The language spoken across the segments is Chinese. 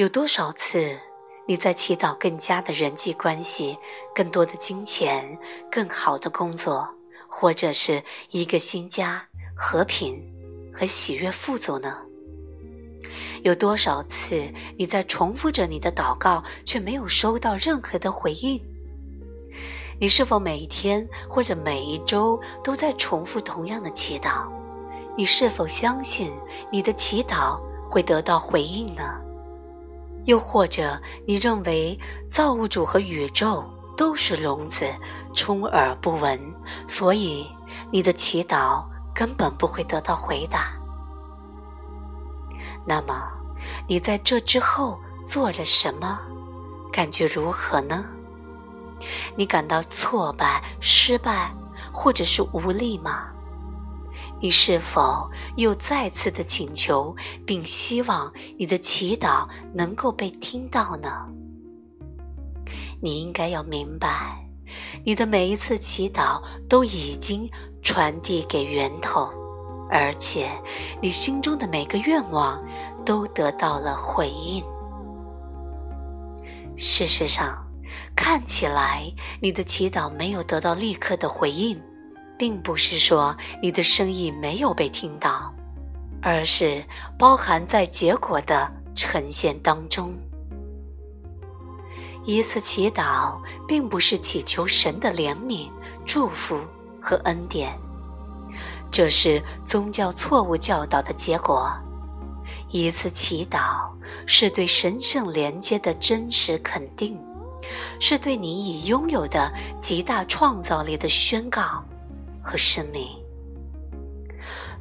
有多少次，你在祈祷更加的人际关系、更多的金钱、更好的工作，或者是一个新家、和平和喜悦富足呢？有多少次你在重复着你的祷告，却没有收到任何的回应？你是否每一天或者每一周都在重复同样的祈祷？你是否相信你的祈祷会得到回应呢？又或者你认为造物主和宇宙都是聋子，充耳不闻，所以你的祈祷根本不会得到回答？那么，你在这之后做了什么？感觉如何呢？你感到挫败、失败，或者是无力吗？你是否又再次的请求，并希望你的祈祷能够被听到呢？你应该要明白，你的每一次祈祷都已经传递给源头。而且，你心中的每个愿望都得到了回应。事实上，看起来你的祈祷没有得到立刻的回应，并不是说你的声音没有被听到，而是包含在结果的呈现当中。一次祈祷并不是祈求神的怜悯、祝福和恩典。这是宗教错误教导的结果。一次祈祷是对神圣连接的真实肯定，是对你已拥有的极大创造力的宣告和生命。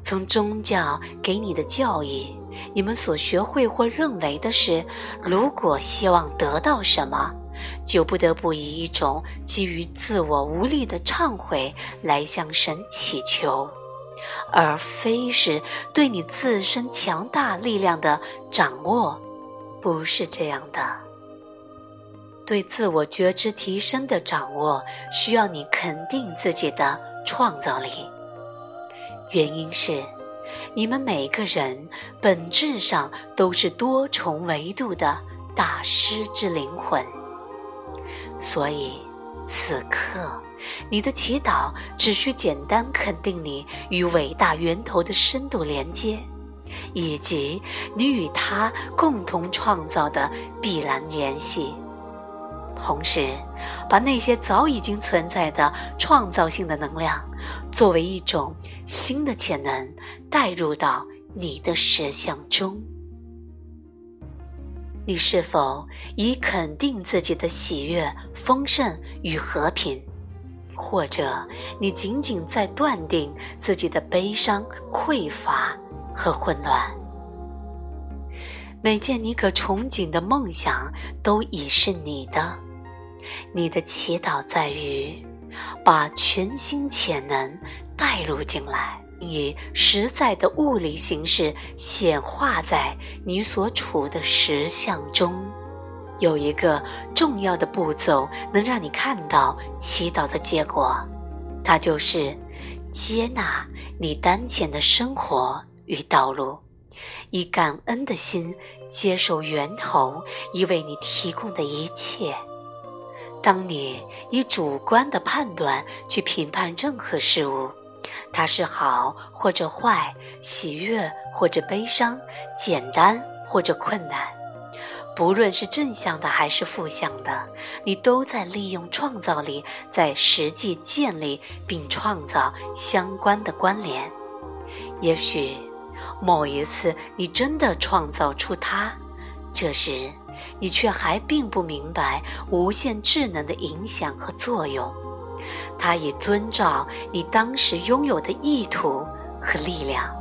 从宗教给你的教义，你们所学会或认为的是，如果希望得到什么，就不得不以一种基于自我无力的忏悔来向神祈求。而非是对你自身强大力量的掌握，不是这样的。对自我觉知提升的掌握，需要你肯定自己的创造力。原因是，你们每个人本质上都是多重维度的大师之灵魂，所以此刻。你的祈祷只需简单肯定你与伟大源头的深度连接，以及你与他共同创造的必然联系，同时把那些早已经存在的创造性的能量，作为一种新的潜能带入到你的实相中。你是否已肯定自己的喜悦、丰盛与和平？或者你仅仅在断定自己的悲伤、匮乏和混乱。每件你可憧憬的梦想都已是你的。你的祈祷在于把全新潜能带入进来，以实在的物理形式显化在你所处的实相中。有一个重要的步骤能让你看到祈祷的结果，它就是接纳你当前的生活与道路，以感恩的心接受源头已为你提供的一切。当你以主观的判断去评判任何事物，它是好或者坏，喜悦或者悲伤，简单或者困难。不论是正向的还是负向的，你都在利用创造力在实际建立并创造相关的关联。也许某一次你真的创造出它，这时你却还并不明白无限智能的影响和作用。它已遵照你当时拥有的意图和力量。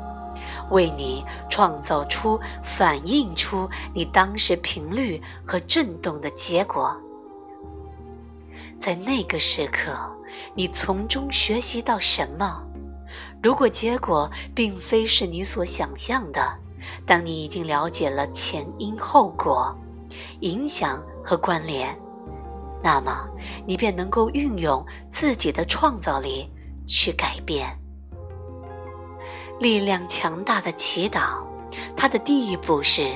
为你创造出、反映出你当时频率和震动的结果，在那个时刻，你从中学习到什么？如果结果并非是你所想象的，当你已经了解了前因后果、影响和关联，那么你便能够运用自己的创造力去改变。力量强大的祈祷，它的第一步是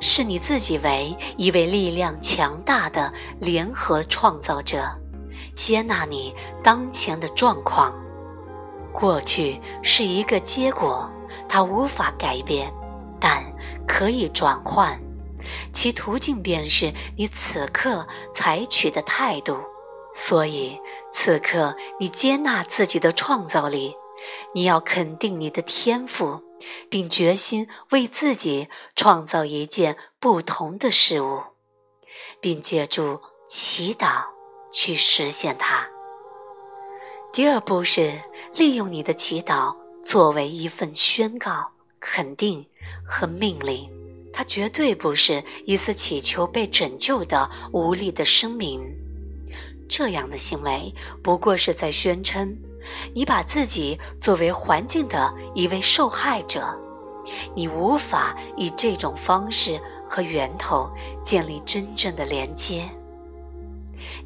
视你自己为一位力量强大的联合创造者，接纳你当前的状况。过去是一个结果，它无法改变，但可以转换，其途径便是你此刻采取的态度。所以，此刻你接纳自己的创造力，你要肯定你的天赋。并决心为自己创造一件不同的事物，并借助祈祷去实现它。第二步是利用你的祈祷作为一份宣告、肯定和命令，它绝对不是一次祈求被拯救的无力的声明。这样的行为不过是在宣称。你把自己作为环境的一位受害者，你无法以这种方式和源头建立真正的连接。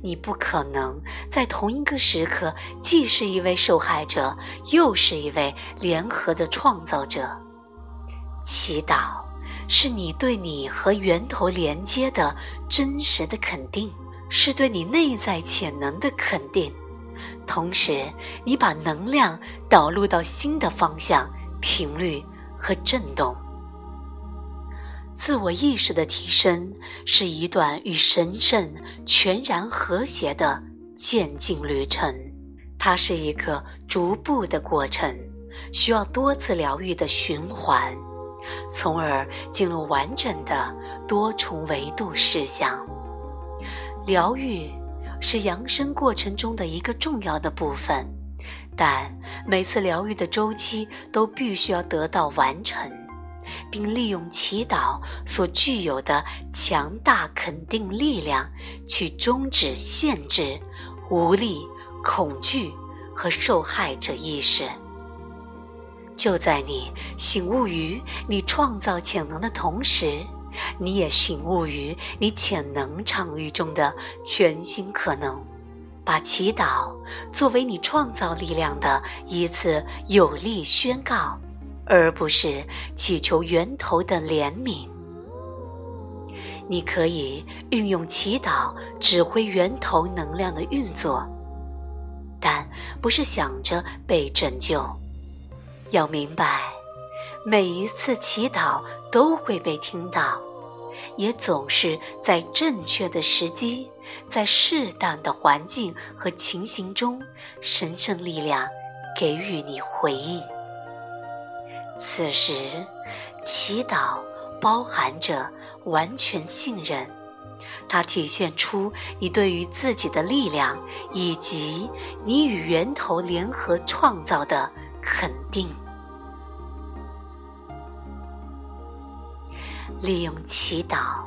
你不可能在同一个时刻既是一位受害者，又是一位联合的创造者。祈祷是你对你和源头连接的真实的肯定，是对你内在潜能的肯定。同时，你把能量导入到新的方向、频率和振动。自我意识的提升是一段与神圣全然和谐的渐进旅程，它是一个逐步的过程，需要多次疗愈的循环，从而进入完整的多重维度实相。疗愈。是扬升过程中的一个重要的部分，但每次疗愈的周期都必须要得到完成，并利用祈祷所具有的强大肯定力量去终止限制、无力、恐惧和受害者意识。就在你醒悟于你创造潜能的同时。你也醒悟于你潜能场域中的全新可能，把祈祷作为你创造力量的一次有力宣告，而不是祈求源头的怜悯。你可以运用祈祷指挥源头能量的运作，但不是想着被拯救。要明白，每一次祈祷都会被听到。也总是在正确的时机，在适当的环境和情形中，神圣力量给予你回应。此时，祈祷包含着完全信任，它体现出你对于自己的力量以及你与源头联合创造的肯定。利用祈祷，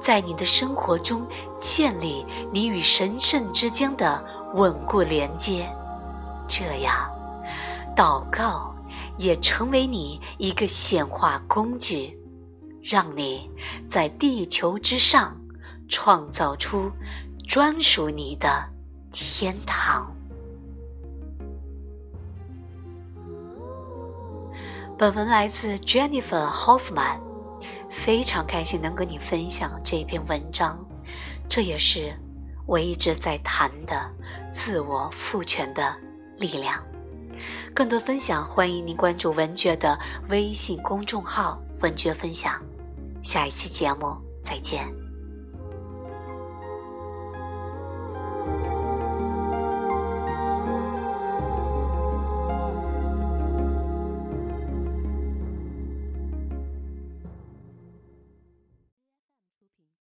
在你的生活中建立你与神圣之间的稳固连接，这样，祷告也成为你一个显化工具，让你在地球之上创造出专属你的天堂。本文来自 Jennifer Hoffman。非常开心能跟你分享这篇文章，这也是我一直在谈的自我赋权的力量。更多分享，欢迎您关注文觉的微信公众号“文觉分享”。下一期节目再见。